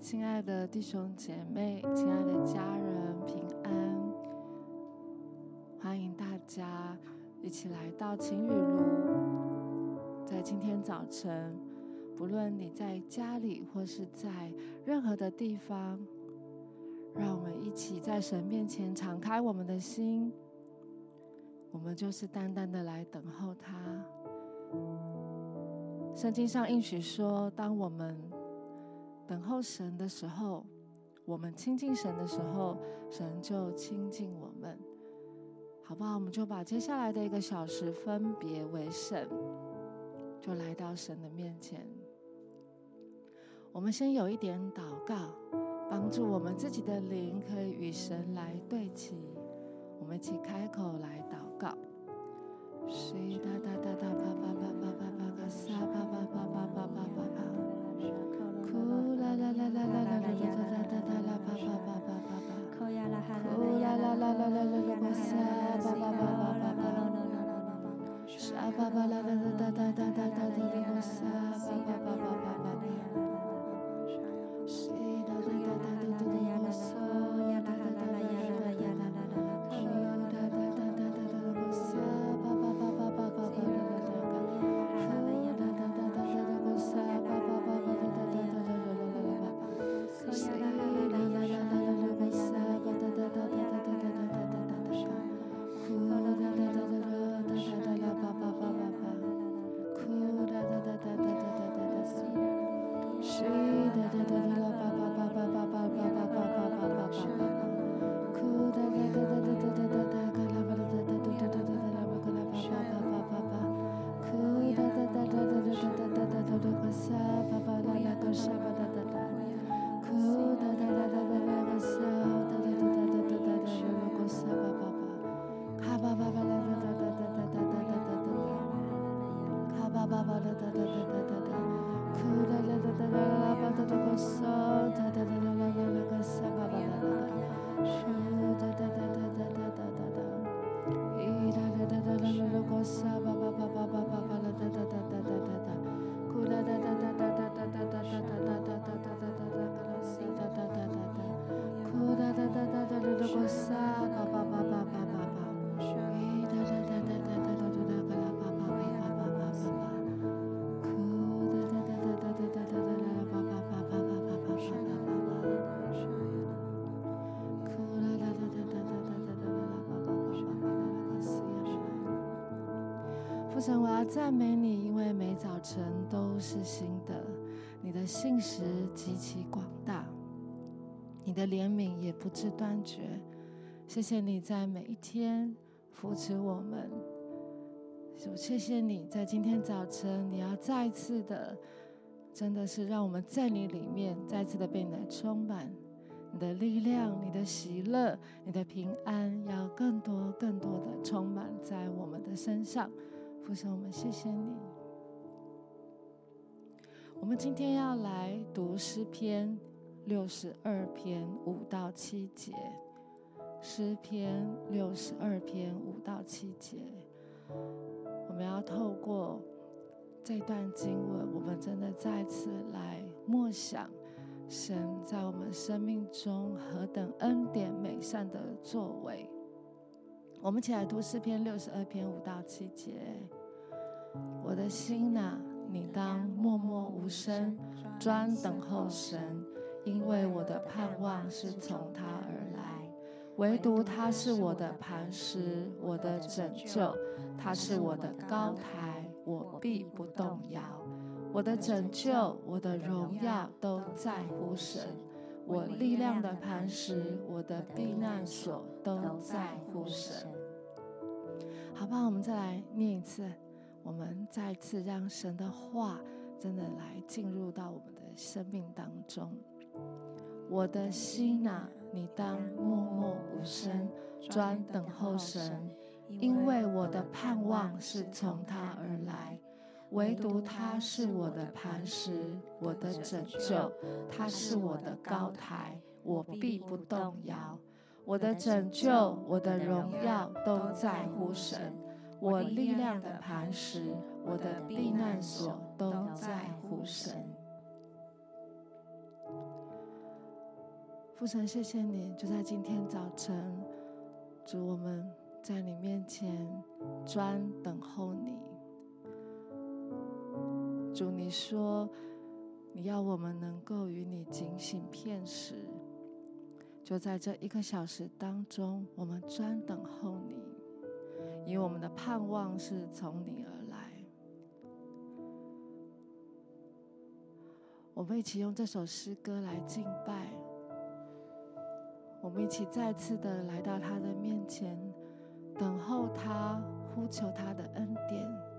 亲爱的弟兄姐妹、亲爱的家人平安！欢迎大家一起来到晴雨露。在今天早晨，不论你在家里或是在任何的地方，让我们一起在神面前敞开我们的心。我们就是单单的来等候他。圣经上应许说，当我们等候神的时候，我们亲近神的时候，神就亲近我们，好不好？我们就把接下来的一个小时分别为圣，就来到神的面前。我们先有一点祷告，帮助我们自己的灵可以与神来对齐。我们一起开口来祷告。谁哒哒哒哒赞美你，因为每早晨都是新的。你的信实极其广大，你的怜悯也不知断绝。谢谢你在每一天扶持我们。谢谢你在今天早晨，你要再次的，真的是让我们在你里面再次的被你充满。你的力量、你的喜乐、你的平安，要更多、更多的充满在我们的身上。父神，我们谢谢你。我们今天要来读诗篇六十二篇五到七节。诗篇六十二篇五到七节，我们要透过这段经文，我们真的再次来默想神在我们生命中何等恩典美善的作为。我们一起来读诗篇六十二篇五到七节。我的心呐，你当默默无声，专等候神，因为我的盼望是从他而来。唯独他是我的磐石，我的拯救，他是我的高台，我必不动摇。我的拯救，我的荣耀都在乎神，我力量的磐石，我的避难所都在乎神。好吧？我们再来念一次。我们再次让神的话真的来进入到我们的生命当中。我的心哪，你当默默无声，专等候神，因为我的盼望是从他而来。唯独他是我的磐石，我的拯救，他是我的高台，我必不动摇。我的拯救，我的荣耀都在乎神。我力量的磐石，我的避难所都在乎神。父神，谢谢你，就在今天早晨，主我们在你面前专等候你。主，你说你要我们能够与你警醒片时，就在这一个小时当中，我们专等候你，因为我们的盼望是从你而来。我们一起用这首诗歌来敬拜，我们一起再次的来到他的面前，等候他，呼求他的恩典。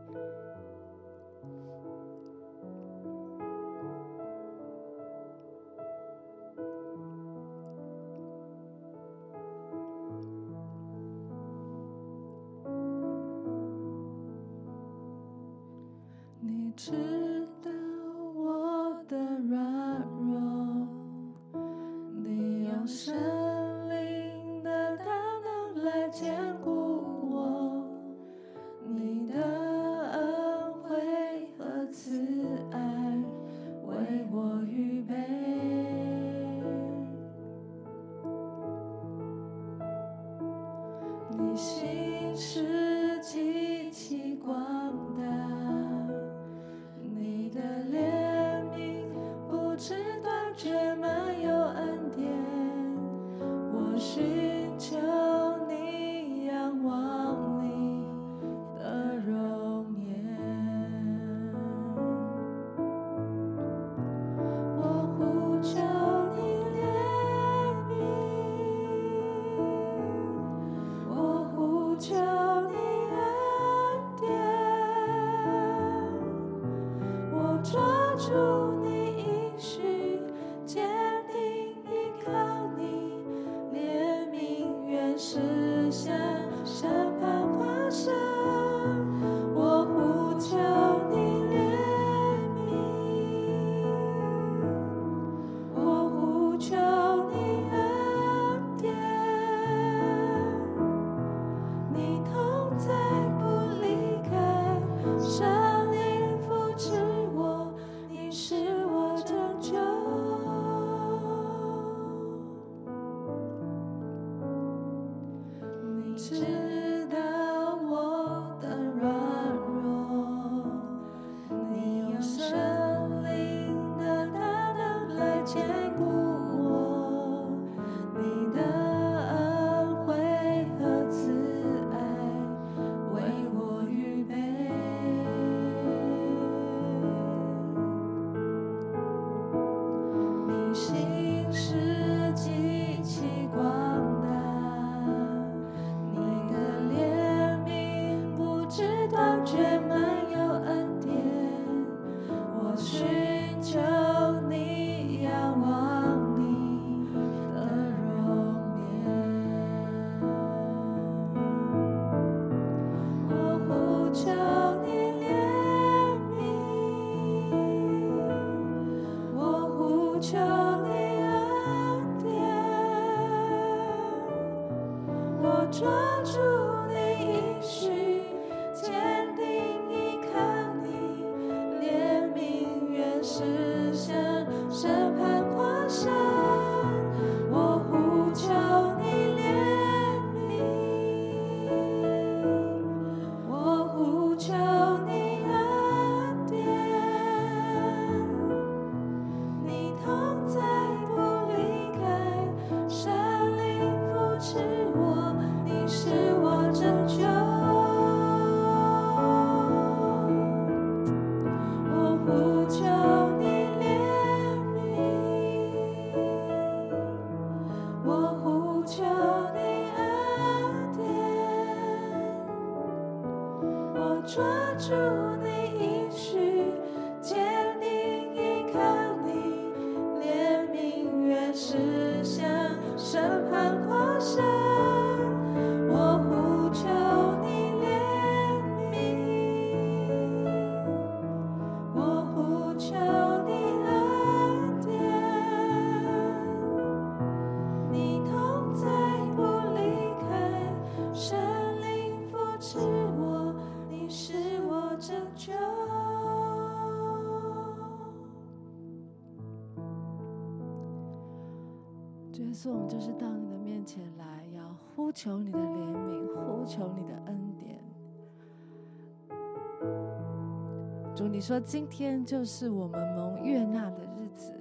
说今天就是我们蒙悦纳的日子，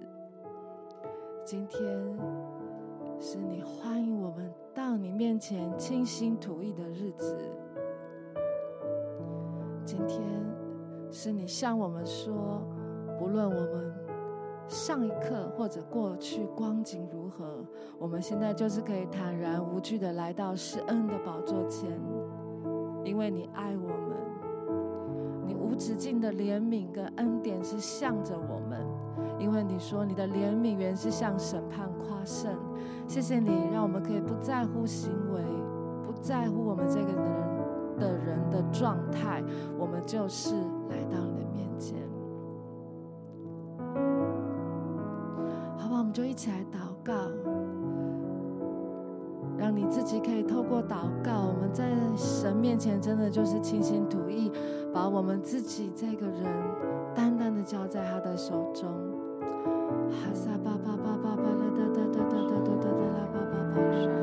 今天是你欢迎我们到你面前倾心吐意的日子，今天是你向我们说，不论我们上一刻或者过去光景如何，我们现在就是可以坦然无惧的来到施恩的宝座前，因为你爱我们。无止境的怜悯跟恩典是向着我们，因为你说你的怜悯原是向审判夸胜。谢谢你，让我们可以不在乎行为，不在乎我们这个人的人的状态，我们就是来到你的面前。好吧，我们就一起来祷告，让你自己可以透过祷告，我们在神面前真的就是倾心吐意。把我们自己这个人单单的交在他的手中。哈萨巴巴巴巴巴拉哒哒哒哒哒哒哒哒啦巴巴巴，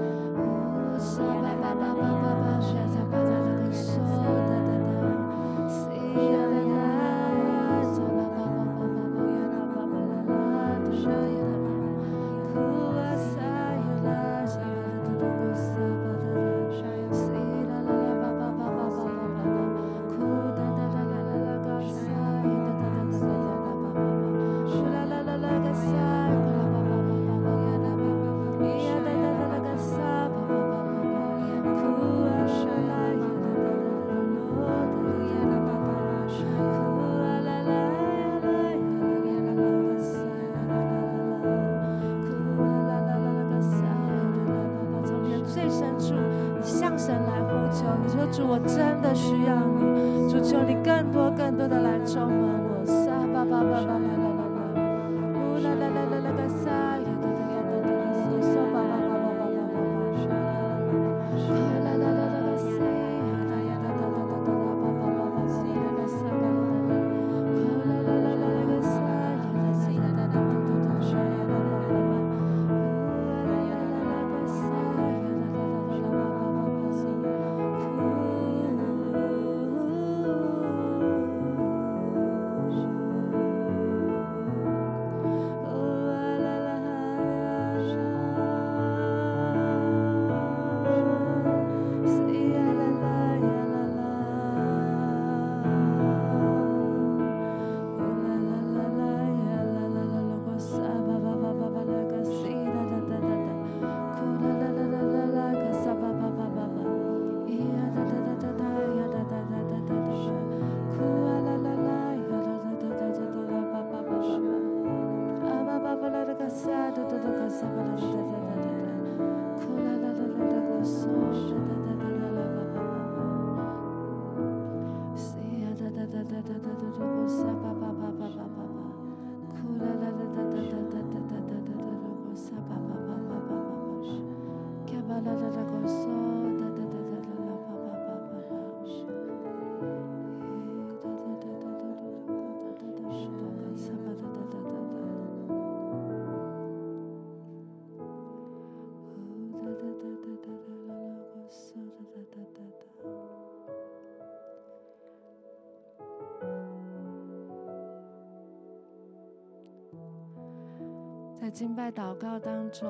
敬拜祷告当中，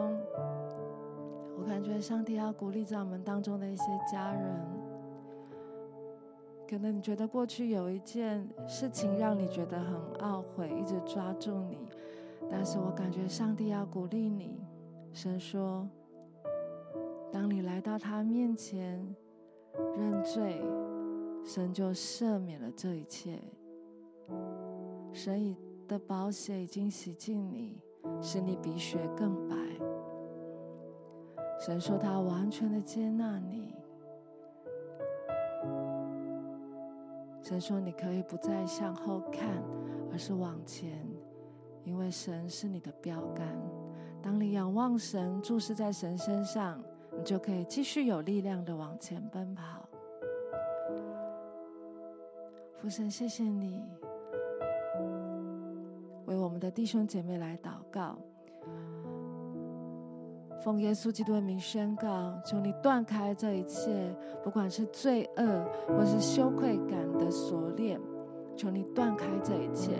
我感觉上帝要鼓励在我们当中的一些家人。可能你觉得过去有一件事情让你觉得很懊悔，一直抓住你，但是我感觉上帝要鼓励你。神说，当你来到他面前认罪，神就赦免了这一切。神已的宝血已经洗净你。使你比雪更白。神说他完全的接纳你。神说你可以不再向后看，而是往前，因为神是你的标杆。当你仰望神，注视在神身上，你就可以继续有力量的往前奔跑。父神，谢谢你。我的弟兄姐妹来祷告，奉耶稣基督的名宣告，求你断开这一切，不管是罪恶或是羞愧感的锁链，求你断开这一切，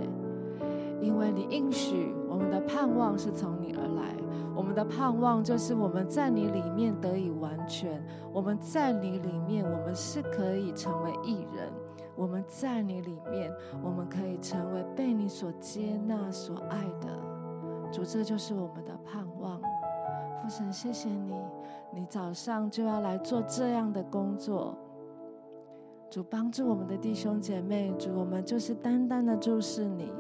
因为你应许我们的盼望是从你而来，我们的盼望就是我们在你里面得以完全，我们在你里面，我们是可以成为一人，我们在你里面，我们可以成为被你所接纳、所爱的。主，这就是我们的盼望。父神，谢谢你，你早上就要来做这样的工作。主，帮助我们的弟兄姐妹，主，我们就是单单的注视你。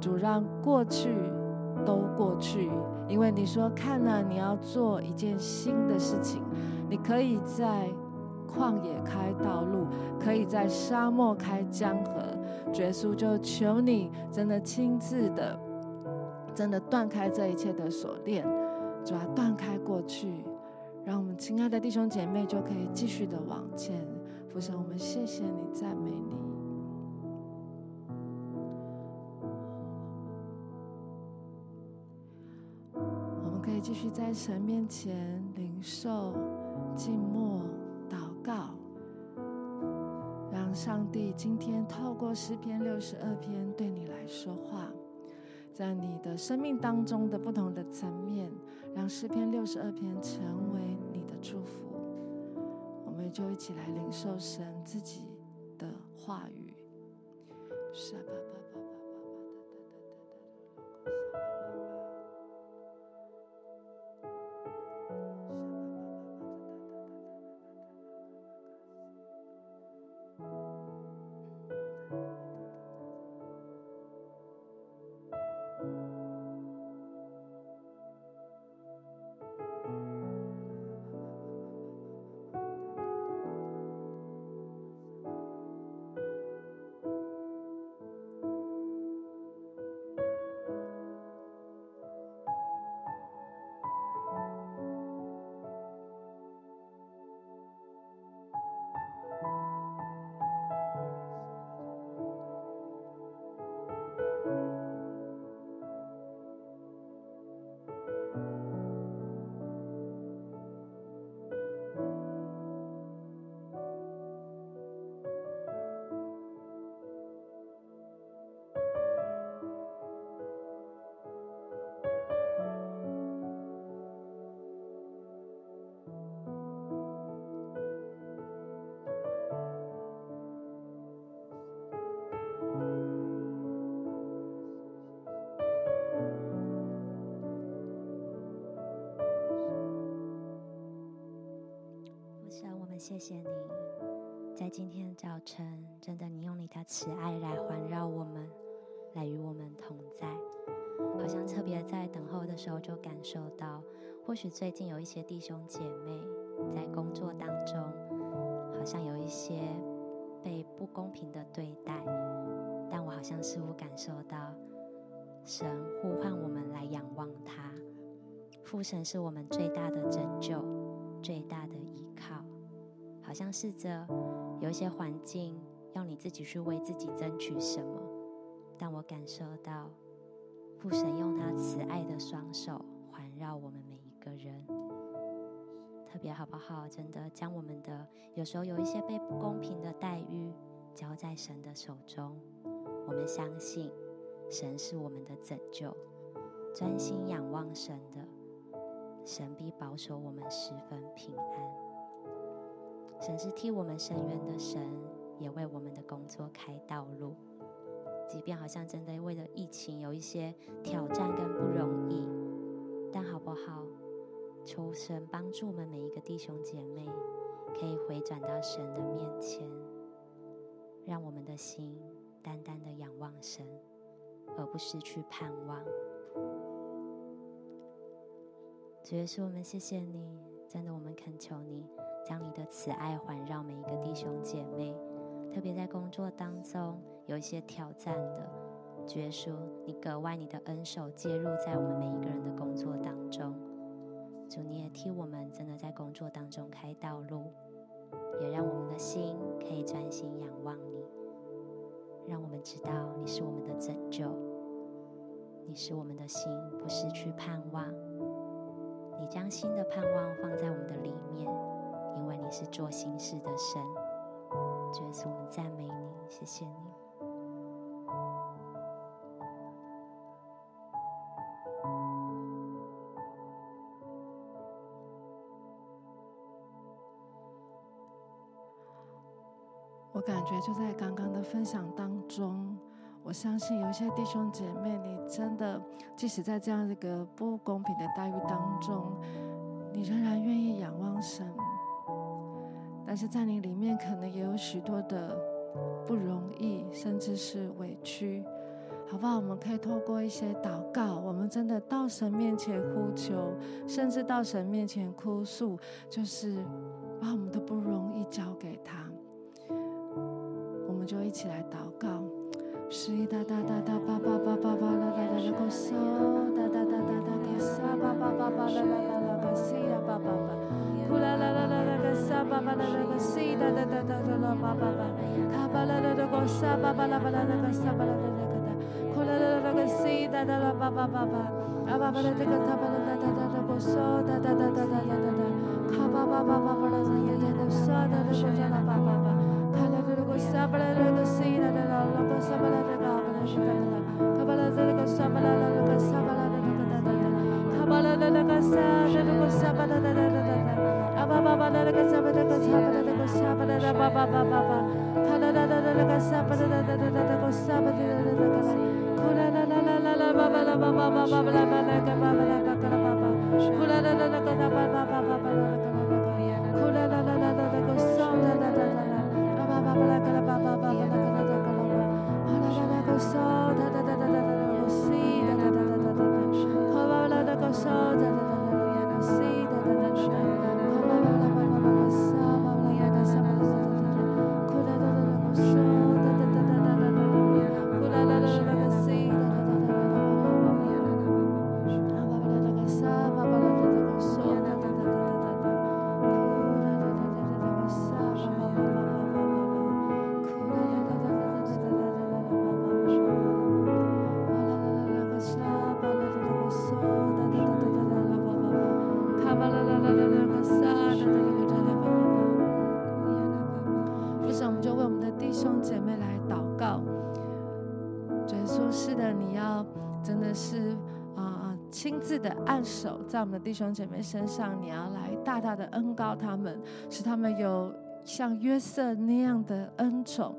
主，让过去都过去，因为你说，看了，你要做一件新的事情，你可以在旷野开道路，可以在沙漠开江河。耶稣，就求你真的亲自的，真的断开这一切的锁链。主啊，断开过去，让我们亲爱的弟兄姐妹就可以继续的往前。父神，我们谢谢你，赞美你。我们可以继续在神面前领受、静默、祷到，让上帝今天透过诗篇六十二篇对你来说话。在你的生命当中的不同的层面，让诗篇六十二篇成为你的祝福。我们就一起来领受神自己的话语。是吧谢你，在今天早晨，真的，你用你的慈爱来环绕我们，来与我们同在。好像特别在等候的时候，就感受到，或许最近有一些弟兄姐妹在工作当中，好像有一些被不公平的对待，但我好像似乎感受到，神呼唤我们来仰望他，父神是我们最大的拯救，最大的。好像试着有一些环境要你自己去为自己争取什么，但我感受到父神用他慈爱的双手环绕我们每一个人，特别好不好？真的将我们的有时候有一些被不公平的待遇交在神的手中，我们相信神是我们的拯救，专心仰望神的，神必保守我们十分平安。神是替我们伸冤的神，也为我们的工作开道路。即便好像真的为了疫情有一些挑战跟不容易，但好不好？求神帮助我们每一个弟兄姐妹，可以回转到神的面前，让我们的心单单的仰望神，而不失去盼望。主耶稣，我们谢谢你，真的，我们恳求你。将你的慈爱环绕每一个弟兄姐妹，特别在工作当中有一些挑战的，主耶稣，你格外你的恩手介入在我们每一个人的工作当中。主，你也替我们真的在工作当中开道路，也让我们的心可以专心仰望你，让我们知道你是我们的拯救，你是我们的心不失去盼望，你将新的盼望放在我们的里面，因为你是做新事的神。主耶稣，我们赞美你，谢谢你。我感觉就在刚刚的分享当中，我相信有一些弟兄姐妹，你真的即使在这样一个不公平的待遇当中，你仍然愿意仰望神。但是在你里面可能也有许多的不容易，甚至是委屈，好不好？我们可以透过一些祷告，我们真的到神面前呼求，甚至到神面前哭诉，就是把我们的不容易交给他。我们就一起来祷告。是哒哒哒哒叭叭叭叭叭啦啦啦个嗦，哒哒哒哒哒个沙叭叭叭叭啦啦啦啦个西呀叭叭叭，呼啦啦啦啦啦 Kabala so. 在我们的弟兄姐妹身上，你要来大大的恩膏他们，使他们有像约瑟那样的恩宠，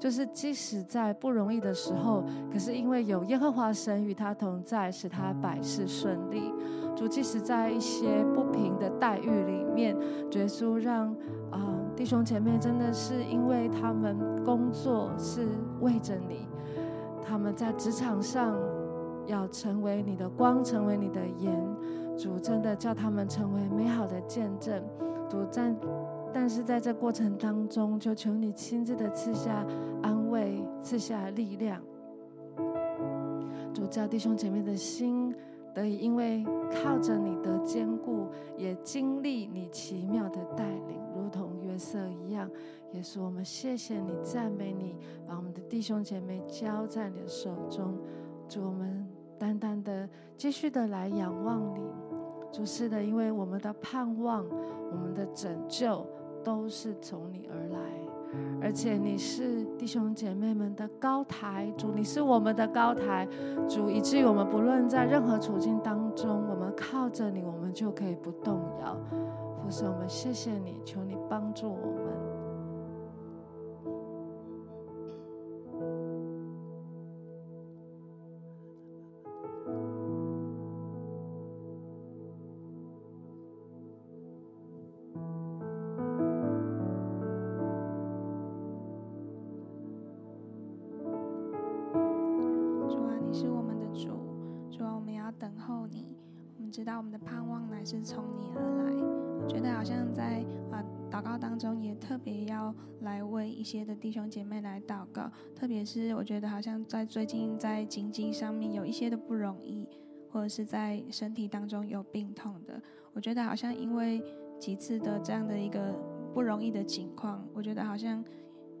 就是即使在不容易的时候，可是因为有耶和华神与他同在，使他百事顺利。主，即使在一些不平的待遇里面，耶稣让啊、弟兄姐妹真的是因为他们工作是为着你，他们在职场上。要成为你的光，成为你的盐，主真的叫他们成为美好的见证。主赞，但是在这过程当中，就求你亲自的赐下安慰，赐下力量。主叫弟兄姐妹的心得以因为靠着你的坚固，也经历你奇妙的带领，如同约瑟一样。也是，我们谢谢你，赞美你，把我们的弟兄姐妹交在你的手中。主我们。单单的继续的来仰望你，主是的，因为我们的盼望、我们的拯救都是从你而来，而且你是弟兄姐妹们的高台，主你是我们的高台，主以至于我们不论在任何处境当中，我们靠着你，我们就可以不动摇。父神，我们谢谢你，求你帮助我们。些的弟兄姐妹来祷告，特别是我觉得好像在最近在经济上面有一些的不容易，或者是在身体当中有病痛的，我觉得好像因为几次的这样的一个不容易的情况，我觉得好像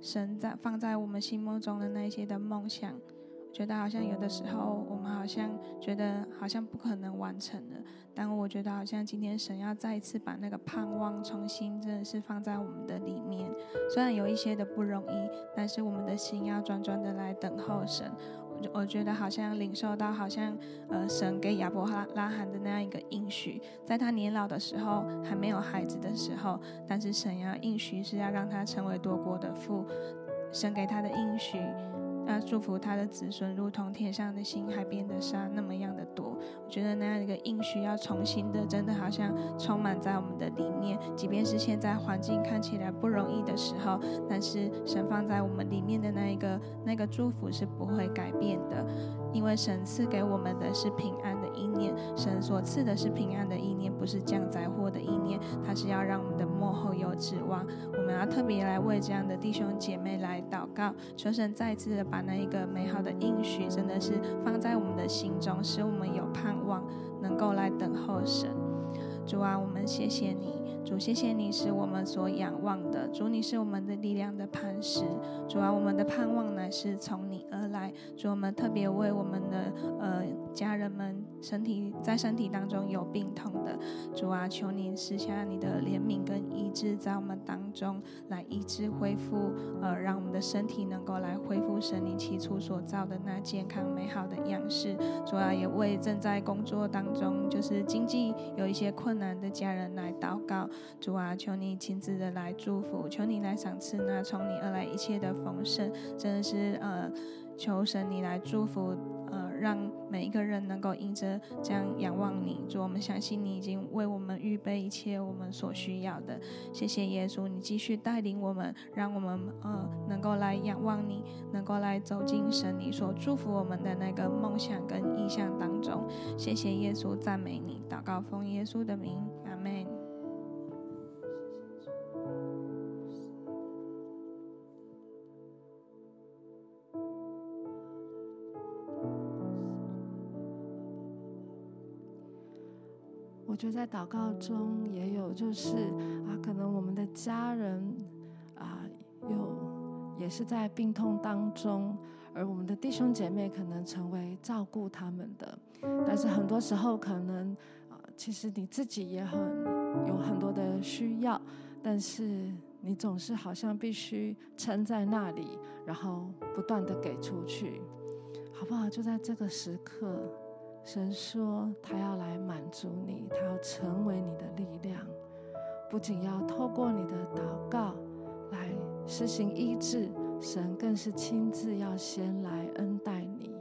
神在放在我们心目中的那些的梦想，觉得好像有的时候我们好像。觉得好像不可能完成了。但我觉得好像今天神要再一次把那个盼望重新真的是放在我们的里面。虽然有一些的不容易，但是我们的心要专专的来等候神。我觉得好像领受到，好像呃，神给亚伯拉罕的那样一个应许，在他年老的时候，还没有孩子的时候，但是神要应许是要让他成为多国的父，神给他的应许。那祝福他的子孙，如同天上的星、海边的沙那么样的多。我觉得那样一个应许要重新的，真的好像充满在我们的里面。即便是现在环境看起来不容易的时候，但是神放在我们里面的那一个那个祝福是不会改变的，因为神赐给我们的是平安的意念。神所赐的是平安的意念，不是降灾祸的意念。他是要让我们的末后有指望。我们要特别来为这样的弟兄姐妹来祷告，求神再次的把。把那一个美好的应许，真的是放在我们的心中，使我们有盼望，能够来等候神。主啊，我们谢谢你。主，谢谢你是我们所仰望的。主，你是我们的力量的磐石。主啊，我们的盼望乃是从你而来。主，我们特别为我们的呃家人们身体在身体当中有病痛的，主啊，求您施下你的怜悯跟医治，在我们当中来医治恢复，呃，让我们的身体能够来恢复神你起初所造的那健康美好的样式。主啊，也为正在工作当中就是经济有一些困难的家人来祷告。主啊，求你亲自的来祝福，求你来赏赐那从你而来一切的丰盛，真的是呃，求神你来祝福，呃，让每一个人能够因着这样仰望你。主，我们相信你已经为我们预备一切我们所需要的。谢谢耶稣，你继续带领我们，让我们呃能够来仰望你，能够来走进神你所祝福我们的那个梦想跟意象当中。谢谢耶稣，赞美你，祷告奉耶稣的名，就在祷告中也有，就是啊，可能我们的家人啊，有也是在病痛当中，而我们的弟兄姐妹可能成为照顾他们的，但是很多时候可能啊，其实你自己也很有很多的需要，但是你总是好像必须撑在那里，然后不断的给出去，好不好？就在这个时刻。神说：“他要来满足你，他要成为你的力量，不仅要透过你的祷告来实行医治，神更是亲自要先来恩待你。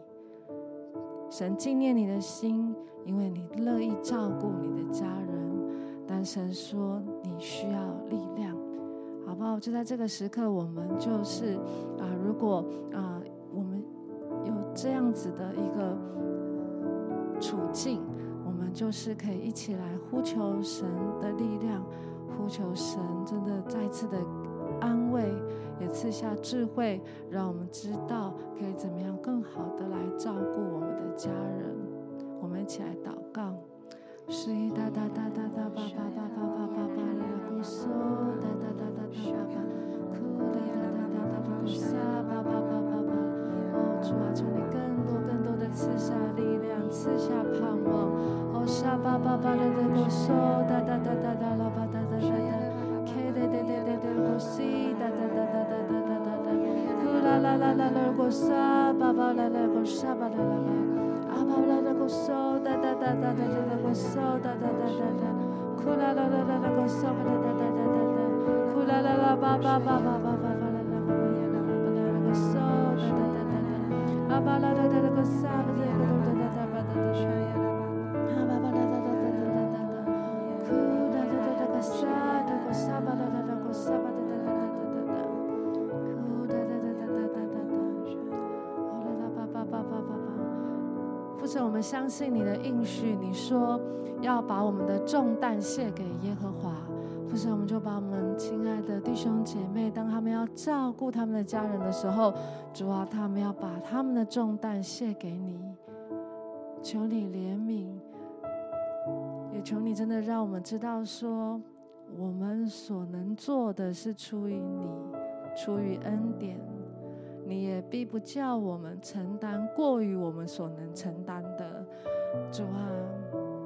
神纪念你的心，因为你乐意照顾你的家人。但神说你需要力量，好不好？就在这个时刻，我们就是啊，如果啊，我们有这样子的一个。”处境，我们就是可以一起来呼求神的力量，呼求神真的再次的安慰，也赐下智慧，让我们知道可以怎么样更好的来照顾我们的家人。我们一起来祷告。是一哒哒哒哒哒吧吧吧吧吧吧吧啦啦咕嗦哒哒哒哒哒吧吧，哭哒哒哒哒哒吧咕沙吧吧吧吧吧。哦，主啊，求你更多更多的赐下力量。赐下盼望，哦，沙巴巴巴的的歌声，哒哒哒哒哒啦吧哒哒哒哒，K 的的的的的歌声，哒哒哒哒哒哒哒哒哒，呼啦啦啦啦啦歌声，巴巴啦啦歌沙巴啦啦吧，阿巴啦啦歌声，哒哒哒哒哒哒哒歌声，哒哒哒哒哒，呼啦啦啦啦啦歌声，哒哒哒哒哒哒，呼啦啦啦巴巴巴巴巴巴我们相信你的应许，你说要把我们的重担卸给耶和华。父神，我们就把我们亲爱的弟兄姐妹，当他们要照顾他们的家人的时候，主啊，他们要把他们的重担卸给你。求你怜悯，也求你真的让我们知道说，我们所能做的是出于你，出于恩典。你也必不叫我们承担过于我们所能承担的。主啊，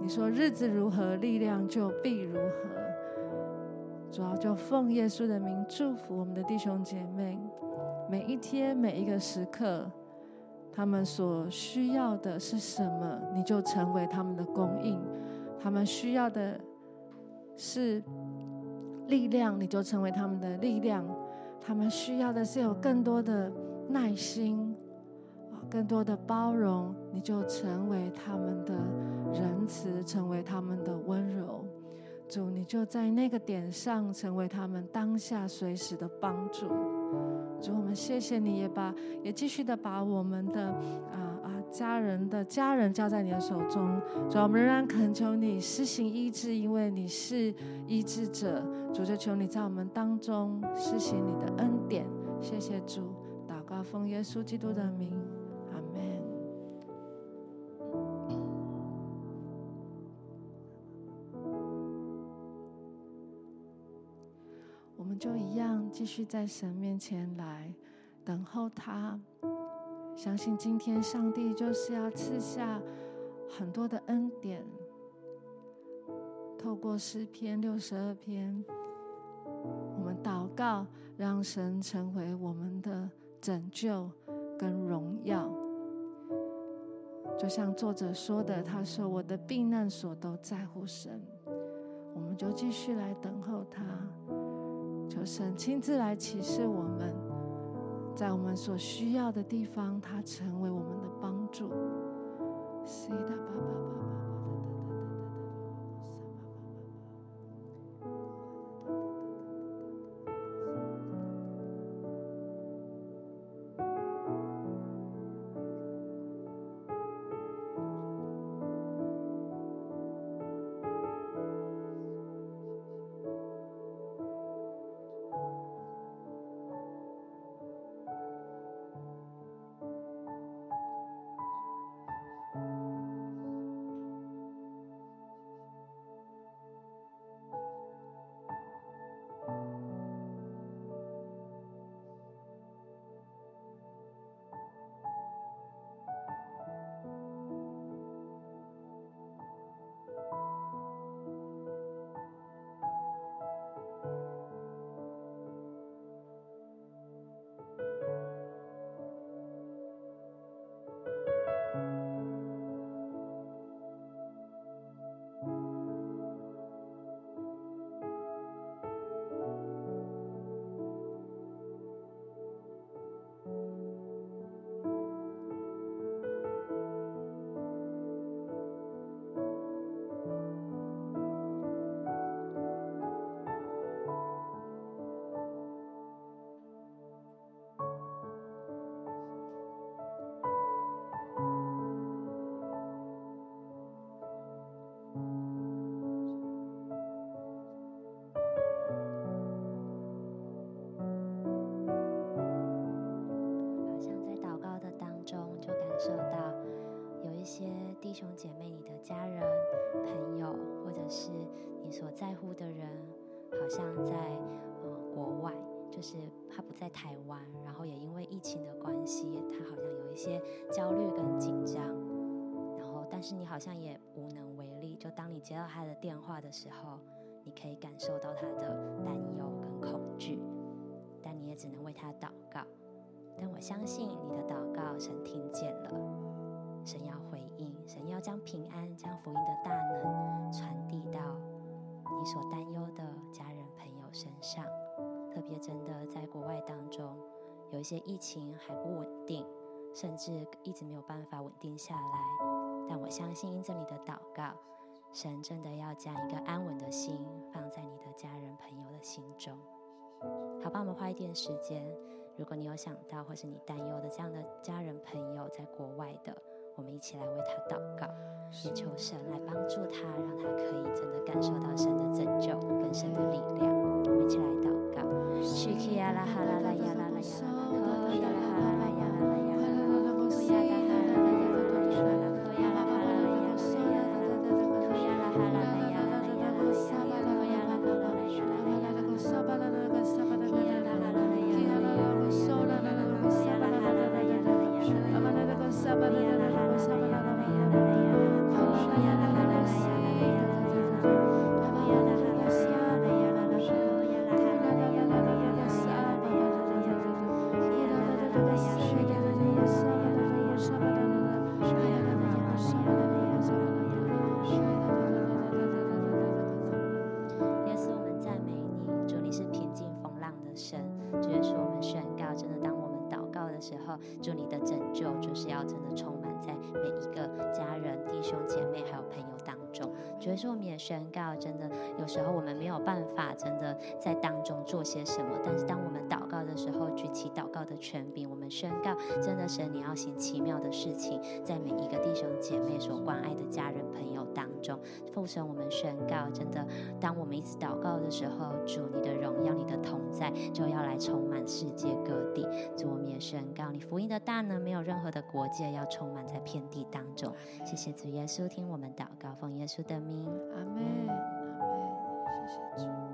你说日子如何，力量就必如何。主要就奉耶稣的名祝福我们的弟兄姐妹，每一天每一个时刻，他们所需要的是什么，你就成为他们的供应；他们需要的是力量，你就成为他们的力量；他们需要的是有更多的耐心啊，更多的包容，你就成为他们的仁慈，成为他们的温柔。主，你就在那个点上成为他们当下随时的帮助。主，我们谢谢你，也把也继续的把我们的啊啊家人的家人交在你的手中。主，我们仍然恳求你施行医治，因为你是医治者。主，就求你在我们当中施行你的恩典。谢谢主，祷告奉耶稣基督的名。就一样，继续在神面前来等候他。相信今天上帝就是要赐下很多的恩典，透过诗篇六十二篇，我们祷告，让神成为我们的拯救跟荣耀。就像作者说的，他说：“我的避难所都在乎神。”我们就继续来等候他。求神亲自来启示我们，在我们所需要的地方，他成为我们的帮助。是的，爸爸。受兄姐妹、你的家人、朋友，或者是你所在乎的人，好像在呃国外，就是他不在台湾，然后也因为疫情的关系，他好像有一些焦虑跟紧张，然后但是你好像也无能为力。就当你接到他的电话的时候，你可以感受到他的担忧跟恐惧，但你也只能为他祷告。但我相信你的祷告，神听见了，神要回应，神要将平安、将福音的大能传递到你所担忧的家人朋友身上。特别真的在国外当中，有一些疫情还不稳定，甚至一直没有办法稳定下来。但我相信，因着你的祷告，神真的要将一个安稳的心放在你的家人朋友的心中。好吧，我们花一点时间。如果你有想到或是你担忧的这样的家人朋友在国外的，我们一起来为他祷告，也求神来帮助他，让他可以真的感受到神的拯救跟神的力量。我们一起来祷告：希提亚拉，按压中。所以说，我们也宣告，真的有时候我们没有办法真的在当中做些什么，但是当我们祷告的时候，举起祷告的权柄，我们宣告，真的神你要行奇妙的事情，在每一个弟兄姐妹所关爱的家人朋友当中。父神，我们宣告，真的，当我们一直祷告的时候，主你的荣耀、你的同在就要来充满世界各地。主，我们也宣告，你福音的大能没有任何的国界要充满在遍地当中。谢谢主耶稣，听我们祷告，奉耶稣的名。阿门，阿门，谢谢主。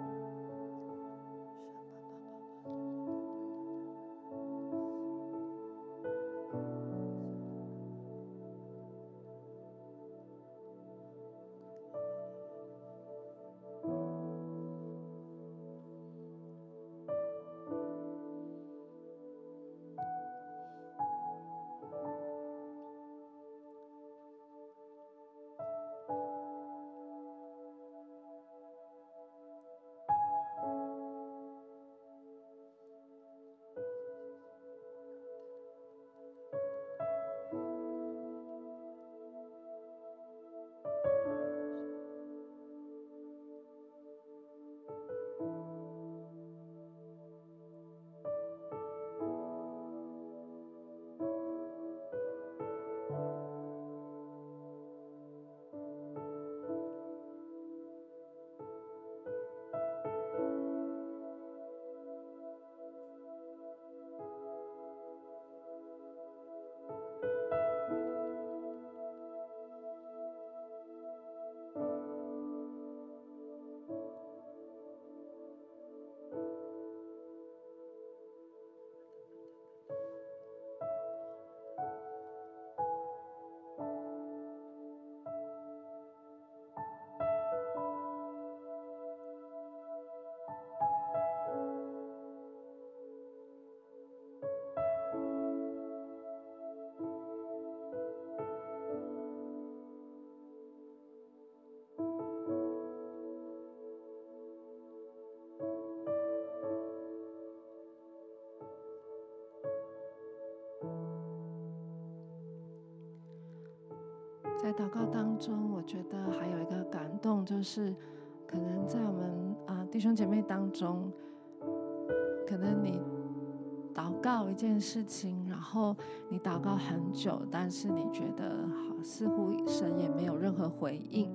在祷告当中，我觉得还有一个感动，就是可能在我们啊弟兄姐妹当中，可能你祷告一件事情，然后你祷告很久，但是你觉得好似乎神也没有任何回应，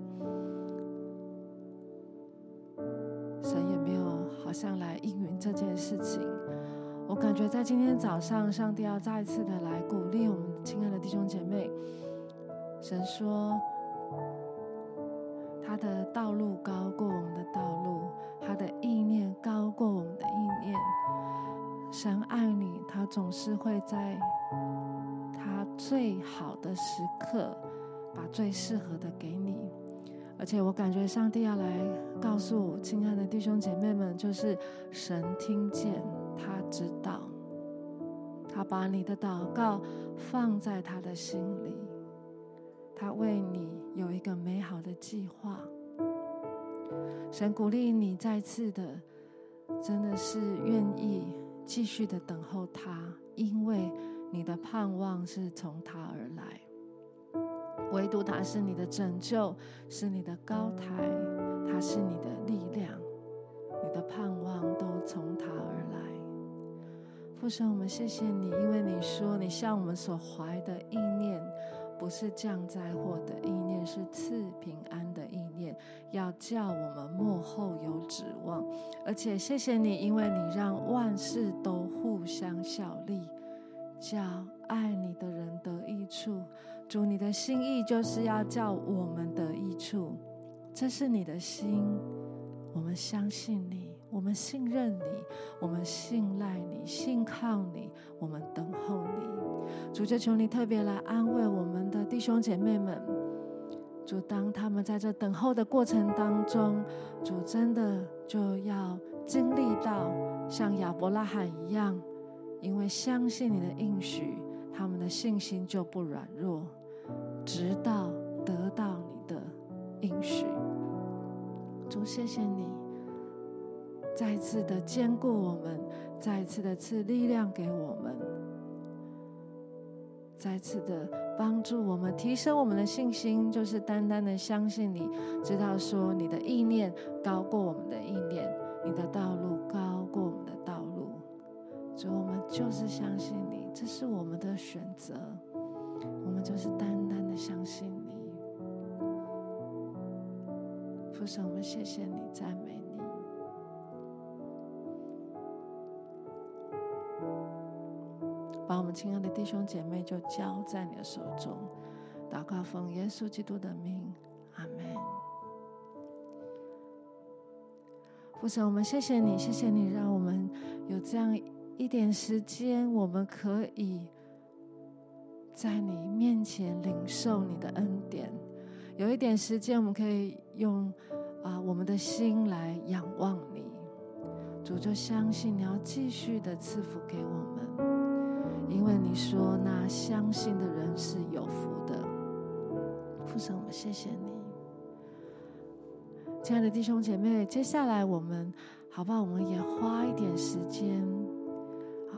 神也没有好像来应允这件事情。我感觉在今天早上，上帝要再次的来鼓励我们亲爱的弟兄姐妹。神说，他的道路高过我们的道路，他的意念高过我们的意念。神爱你，他总是会在他最好的时刻，把最适合的给你。而且我感觉上帝要来告诉，亲爱的弟兄姐妹们，就是神听见，他知道，他把你的祷告放在他的心里。他为你有一个美好的计划，神鼓励你再次的，真的是愿意继续的等候他，因为你的盼望是从他而来，唯独他是你的拯救，是你的高台，他是你的力量，你的盼望都从他而来。父神，我们谢谢你，因为你说你向我们所怀的意念。不是降灾祸的意念，是赐平安的意念，要叫我们末后有指望。而且谢谢你，因为你让万事都互相效力，叫爱你的人得益处。主，你的心意就是要叫我们得益处，这是你的心，我们相信你，我们信任你，我们信赖你，信靠你，我们等候你。主，就求你特别来安慰我们的弟兄姐妹们。主，当他们在这等候的过程当中，主真的就要经历到像亚伯拉罕一样，因为相信你的应许，他们的信心就不软弱，直到得到你的应许。主，谢谢你，再次的坚固我们，再次的赐力量给我们。再次的帮助我们，提升我们的信心，就是单单的相信你，知道说你的意念高过我们的意念，你的道路高过我们的道路。主，我们就是相信你，这是我们的选择，我们就是单单的相信你。父神，我们谢谢你，赞美你。把我们亲爱的弟兄姐妹就交在你的手中，祷告奉耶稣基督的名，阿门。父神，我们谢谢你，谢谢你让我们有这样一点时间，我们可以在你面前领受你的恩典。有一点时间，我们可以用啊我们的心来仰望你。主就相信你要继续的赐福给我们。因为你说，那相信的人是有福的。父神，我们谢谢你，亲爱的弟兄姐妹。接下来我们好不好？我们也花一点时间，啊，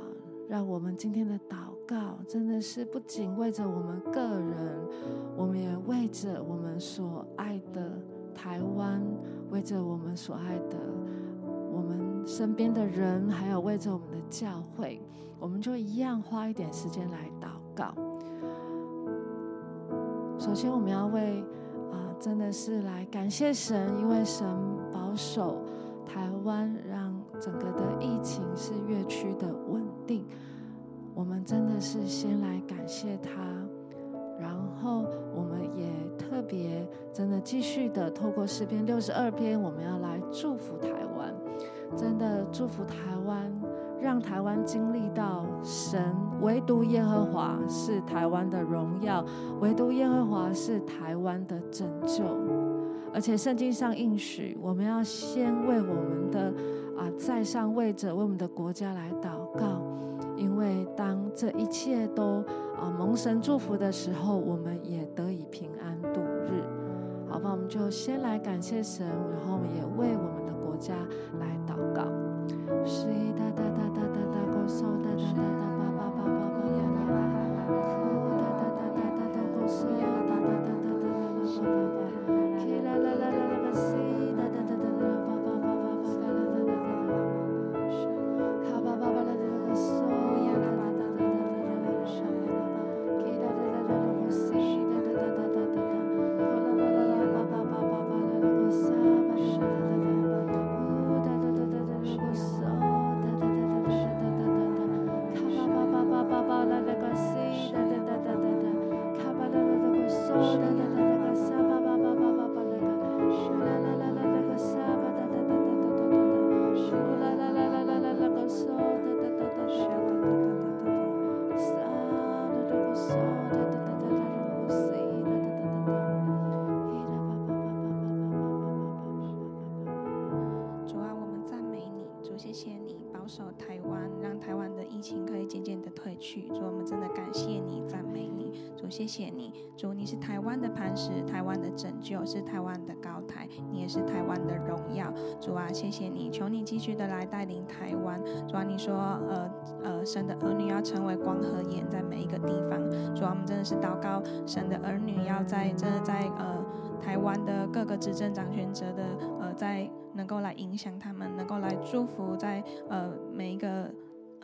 让我们今天的祷告真的是不仅为着我们个人，我们也为着我们所爱的台湾，为着我们所爱的我们身边的人，还有为着我们的教会。我们就一样花一点时间来祷告。首先，我们要为啊、真的是来感谢神，因为神保守台湾，让整个的疫情是越趋的稳定。我们真的是先来感谢他，然后我们也特别真的继续的透过诗篇六十二篇，我们要来祝福台湾，真的祝福台湾。让台湾经历到神，唯独耶和华是台湾的荣耀，唯独耶和华是台湾的拯救。而且圣经上应许，我们要先为我们的啊在上位者，为我们的国家来祷告，因为当这一切都啊蒙神祝福的时候，我们也得以平安度日。好吧，我们就先来感谢神，然后我们也为我们的家来祷告。十一哒哒哒哒哒哒哆嗦哒哒哒哒你说，呃呃，神的儿女要成为光和盐，在每一个地方。主啊，我们真的是祷告，神的儿女要在真的在呃台湾的各个执政掌权者的呃在能够来影响他们，能够来祝福在呃每一个。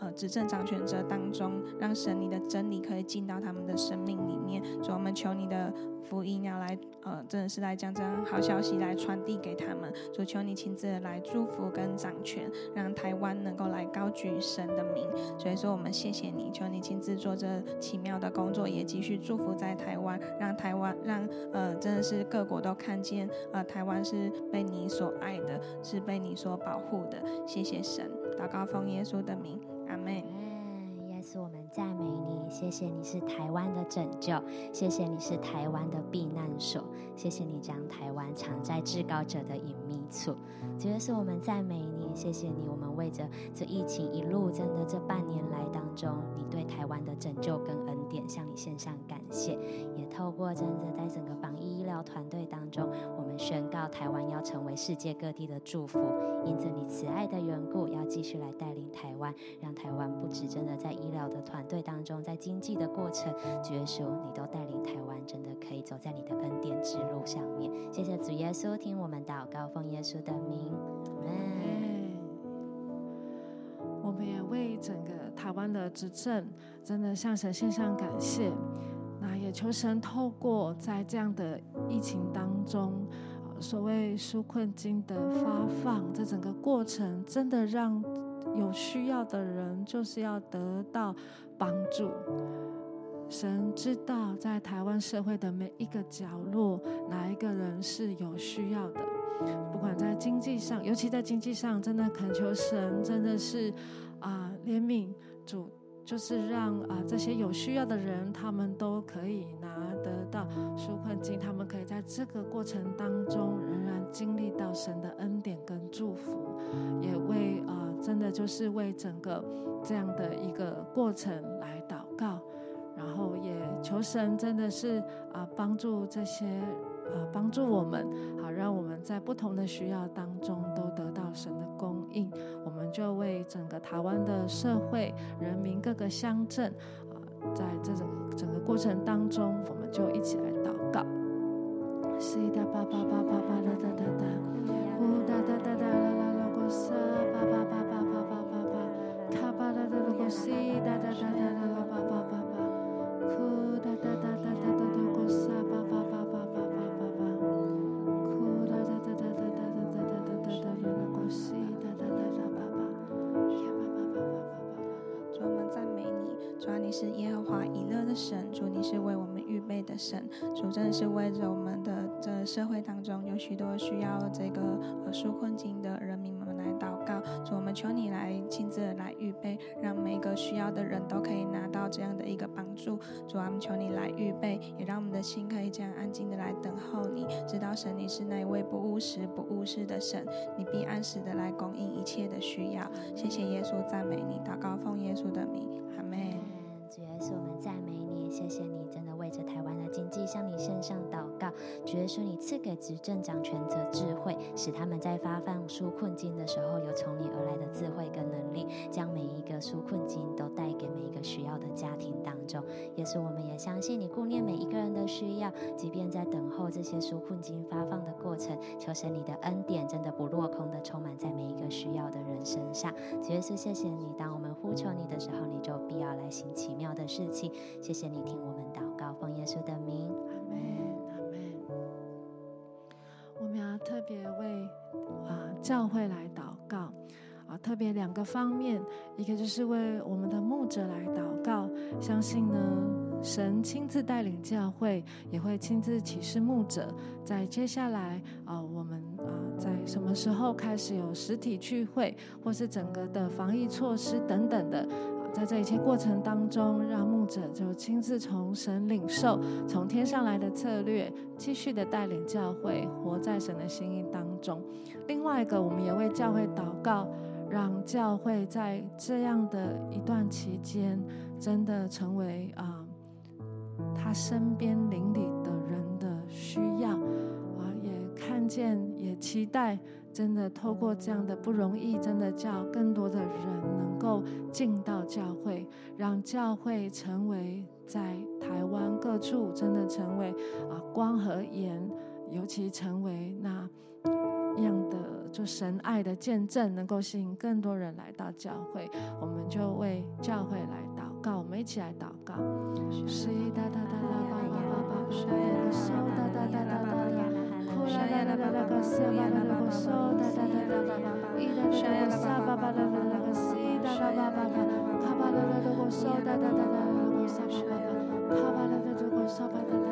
呃，执政掌权者当中，让神你的真理可以进到他们的生命里面。主，我们求你的福音要来，呃，真的是来将这样好消息来传递给他们。主，求你亲自来祝福跟掌权，让台湾能够来高举神的名。所以说，我们谢谢你，求你亲自做这奇妙的工作，也继续祝福在台湾，让台湾让呃，真的是各国都看见，呃，台湾是被你所爱的，是被你所保护的。谢谢神，祷告奉耶稣的名。阿门。Yes，，我们赞美你，谢谢你是台湾的拯救，谢谢你是台湾的避难所，谢谢你将台湾藏在至高者的隐秘处。主耶稣，我们赞美你，谢谢你，我们为着这疫情一路真的这半年来当中，你对台湾的拯救跟恩典，向你献上感谢。也透过真的在整个防疫医疗团队当中，我们宣告台湾要成为世界各地的祝福，因着你慈爱的缘故，要继续来带领台湾，让台湾不止真的在医疗的团队当中，在经济的过程，主耶稣你都带领台湾，真的可以走在你的恩典之路上面。谢谢主耶稣，听我们祷告，奉耶稣的名，阿门。我们也为整个台湾的执政，真的向神献上感谢。那也求神透过在这样的疫情当中，所谓纾困金的发放，这整个过程真的让有需要的人就是要得到帮助。神知道在台湾社会的每一个角落，哪一个人是有需要的，不管在经济上，尤其在经济上，真的恳求神，真的是啊怜悯主。就是让啊这些有需要的人，他们都可以拿得到纾困金，他们可以在这个过程当中仍然经历到神的恩典跟祝福，也为啊真的就是为整个这样的一个过程来祷告，求神真的是啊帮助这些啊帮助我们，好让我们在不同的需要当中都得到神的供应。我们就为整个台湾的社会、人民、各个乡镇，啊，在这整个整个过程当中，我们就一起来祷告。是的，巴巴巴巴巴哒哒哒哒，呜哒哒哒哒啦啦啦，过沙，巴巴巴巴巴巴巴巴，卡巴哒哒哒过西，哒哒哒哒哒神，主你是为我们预备的神，主真的是为着我们的这社会当中有许多需要这个呃纾困金的人民来祷告，主我们求你来亲自来预备，让每个需要的人都可以拿到这样的一个帮助。主，我们求你来预备，也让我们的心可以这样安静的来等候你，知道神你是那一位不务实不务实的神，你必按时的来供应一切的需要。谢谢耶稣，赞美你，祷告奉耶稣的名，阿门。是我们赞美你，谢谢你，真的为着台湾的经济向你献上告。主耶稣，你赐给执政掌权者智慧，使他们在发放纾困金的时候，有从你而来的智慧跟能力，将每一个纾困金都带给每一个需要的家庭当中。耶稣，我们也相信你顾念每一个人的需要，即便在等候这些纾困金发放的过程，求神你的恩典真的不落空的充满在每一个需要的人身上。主耶稣，谢谢你，当我们呼求你的时候，你就必要来行奇妙的事情。谢谢你听我们祷告，奉耶稣的名，我们要特别为啊教会来祷告啊，特别两个方面，一个就是为我们的牧者来祷告，相信呢神亲自带领教会，也会亲自启示牧者，在接下来啊我们啊在什么时候开始有实体聚会，或是整个的防疫措施等等的。在这一切过程当中，让牧者就亲自从神领受，从天上来的策略，继续的带领教会活在神的心意当中。另外一个，我们也为教会祷告，让教会在这样的一段期间，真的成为啊、他身边邻里的人的需要啊，也看见，也期待。真的透过这样的不容易，真的叫更多的人能够进到教会，让教会成为在台湾各处真的成为啊光和盐，尤其成为那样的就神爱的见证，能够吸引更多人来到教会。我们就为教会来祷告，我们一起来祷告。沙呀啦啦啦个西呀啦啦个嗦哒哒哒哒哒哒，伊哒哒哒个沙巴巴啦啦啦个西哒哒巴巴巴，卡巴啦啦啦个嗦哒哒哒 Kabala da da go so da da da da go so ba ba. Kabala da da go so ba da da.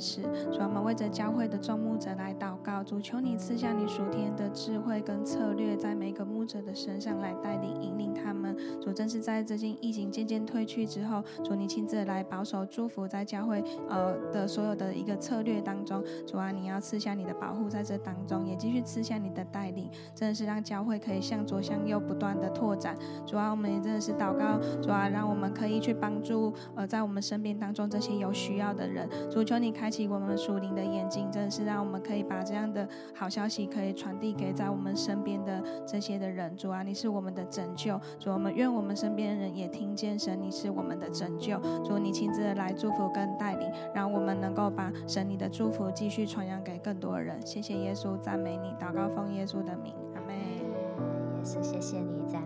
是。主，我们为着教会的众牧者来祷告。主，求你赐下你属天的智慧跟策略，在每个牧者的身上来带领引领他们。主，正是在最近疫情渐渐退去之后，主你亲自来保守祝福在教会呃的所有的一个策略当中。主啊，你要赐下你的保护在这当中，也继续赐下你的带领，真的是让教会可以向左向右不断的拓展。主啊，我们也真的是祷告，主啊，让我们可以去帮助呃在我们身边当中这些有需要的人。主，求你开开启我们属灵的眼睛，真的是让我们可以把这样的好消息可以传递给在我们身边的这些的人。主啊，你是我们的拯救。主，我们愿我们身边的人也听见神，你是我们的拯救。主，你亲自来祝福跟带领，让我们能够把神你的祝福继续传扬给更多人。谢谢耶稣，赞美你，祷告奉耶稣的名，阿门。耶稣，谢谢你，赞美你。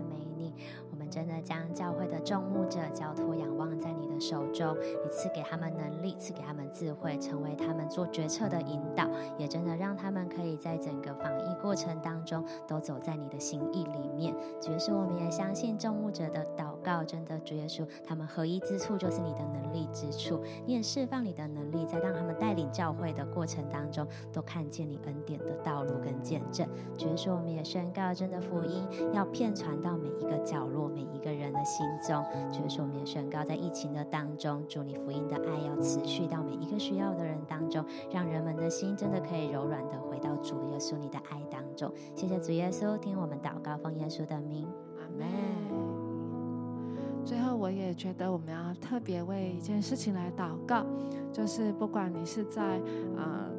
真的将教会的众牧者交托仰望在你的手中，你赐给他们能力，赐给他们智慧，成为他们做决策的引导，也真的让他们可以在整个防疫过程当中都走在你的心意里面。主耶稣，我们也相信众牧者的祷告，真的主耶稣，他们合一之处就是你的能力之处，你也释放你的能力，在让他们带领教会的过程当中，都看见你恩典的道路跟见证。主耶稣，我们也宣告，真的福音要遍传到每一个角落。每一个人的心中，主耶稣我们也宣告，在疫情的当中，祝你福音的爱要持续到每一个需要的人当中，让人们的心真的可以柔软的回到主耶稣你的爱当中。谢谢主耶稣，听我们祷告，奉耶稣的名，阿门。最后，我也觉得我们要特别为一件事情来祷告，就是不管你是在啊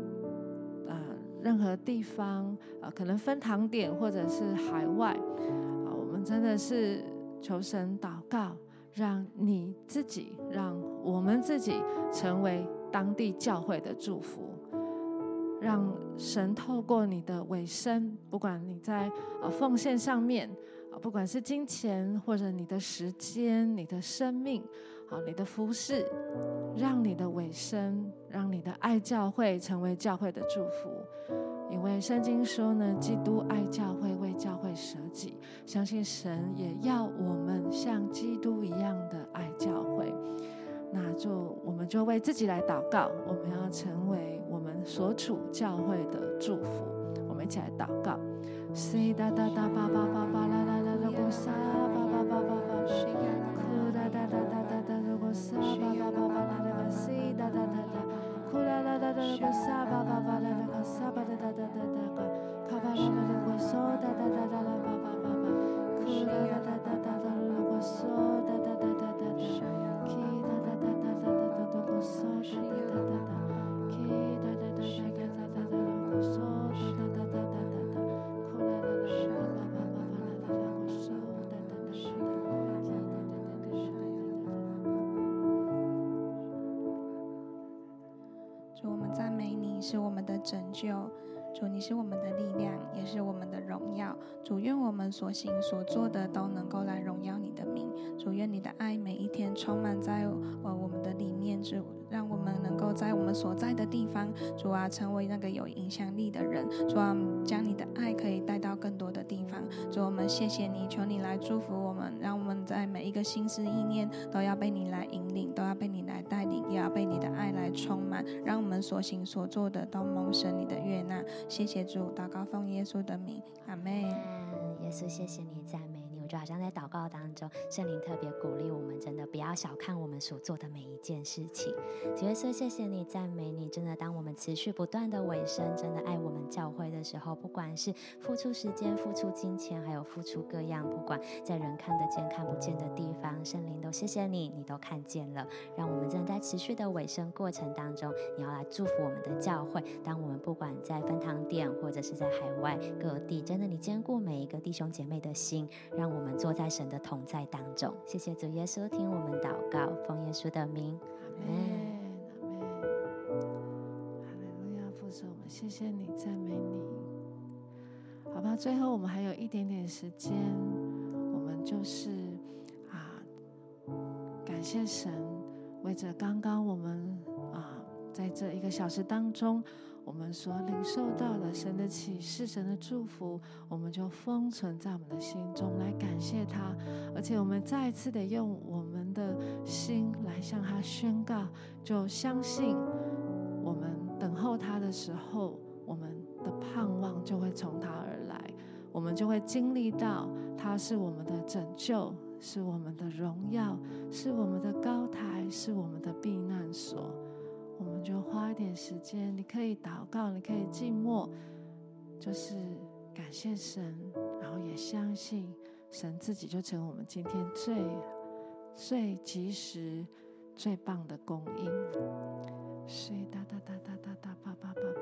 呃，呃任何地方，呃可能分堂点或者是海外，啊、我们真的是。求神祷告，让你自己，让我们自己成为当地教会的祝福。让神透过你的委身，不管你在呃奉献上面不管是金钱或者你的时间、你的生命啊、你的服侍，让你的委身，让你的爱教会成为教会的祝福。因为圣经说呢，基督爱教会，为教会舍己。相信神也要我们像基督一样的爱教会。那就我们就为自己来祷告，我们要成为我们所处教会的祝福。我们一起来祷告。Say da da da ba ba ba ba la la la la go sa ba ba ba ba ba she got cool da da da da da da da go sa ba ba ba ba la la ba say da da da da cool la la la la go sa ba ba ba la la go sa ba da da da da da ga ka ba la la go so da da da da la ba ba ba ba cool da da da da da da go so 所行所做的都能够来荣耀你的名。主，愿你的爱每一天充满在呃我们的里面，主，让我们能够在我们所在的地方，主啊，成为那个有影响力的人。主啊，将你的爱可以带到更多的地方。主，我们谢谢你，求你来祝福我们，让我们在每一个心思意念都要被你来引领，都要被你来带领，也要被你的爱来充满，让我们所行所做的都蒙神你的悦纳。谢谢主，祷告奉耶稣的名，阿门。耶稣，谢谢你赞美。就好像在祷告当中，圣灵特别鼓励我们，真的不要小看我们所做的每一件事情。主耶稣，谢谢你，赞美你。真的，当我们持续不断的尾声，真的爱我们教会的时候，不管是付出时间、付出金钱，还有付出各样，不管在人看得见、看不见的地方，圣灵都谢谢你，你都看见了。让我们真的在持续的尾声过程当中，你要来祝福我们的教会。当我们不管在分堂点，或者是在海外各地，真的你兼顾每一个弟兄姐妹的心，让我们。我们坐在神的同在当中，谢谢主耶稣听我们祷告，奉耶稣的名，阿门，阿门，哈利路亚，父神，我们谢谢你，赞美你，好吧。最后我们还有一点点时间，我们就是啊，感谢神，为着刚刚我们啊，在这一个小时当中，我们所领受到的神的启示、神的祝福，我们就封存在我们的心中，来感谢他。而且我们再一次的用我们的心来向他宣告，就相信我们等候他的时候，我们的盼望就会从他而来，我们就会经历到他是我们的拯救，是我们的荣耀，是我们的高台，是我们的避难所。我们就花一点时间，你可以祷告，你可以静默，就是感谢神，然后也相信神自己就成为我们今天最最及时、最棒的供应。所以哒哒哒哒哒哒叭叭叭叭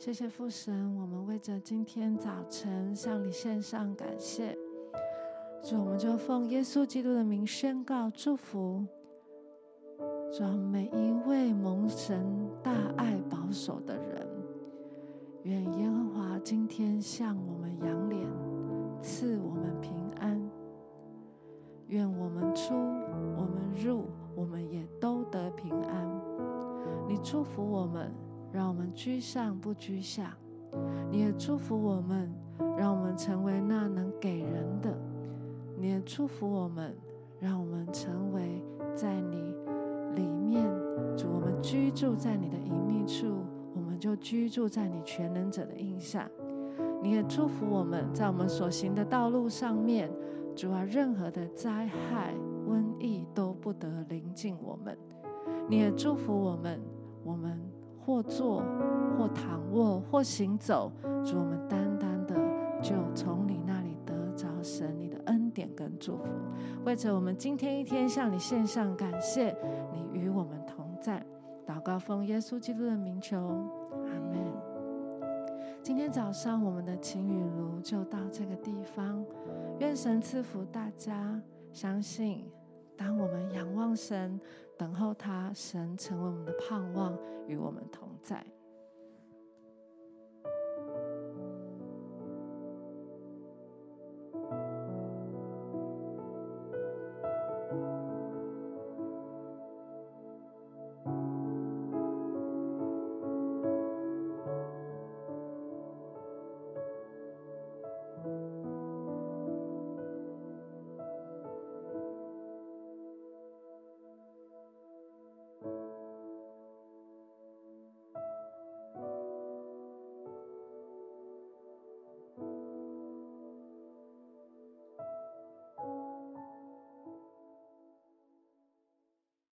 谢谢父神，我们为着今天早晨向你献上感谢。主，我们就奉耶稣基督的名宣告祝福，主每一位蒙神大爱保守的人，愿耶和华今天向我居上不居下，你也祝福我们，让我们成为那能给人的；你也祝福我们，让我们成为在你里面，主，我们居住在你的隐秘处，我们就居住在你全能者的印下。你也祝福我们在我们所行的道路上面，主啊，任何的灾害、瘟疫都不得临近我们。你也祝福我们，我们。或坐，或躺卧，或行走，主，我们单单的就从你那里得着神你的恩典跟祝福。为着我们今天一天向你献上感谢，你与我们同在。祷告奉耶稣基督的名求，阿门。今天早上我们的晴雨炉就到这个地方，愿神赐福大家。相信当我们仰望神。等候他，神成为我们的盼望，与我们同在。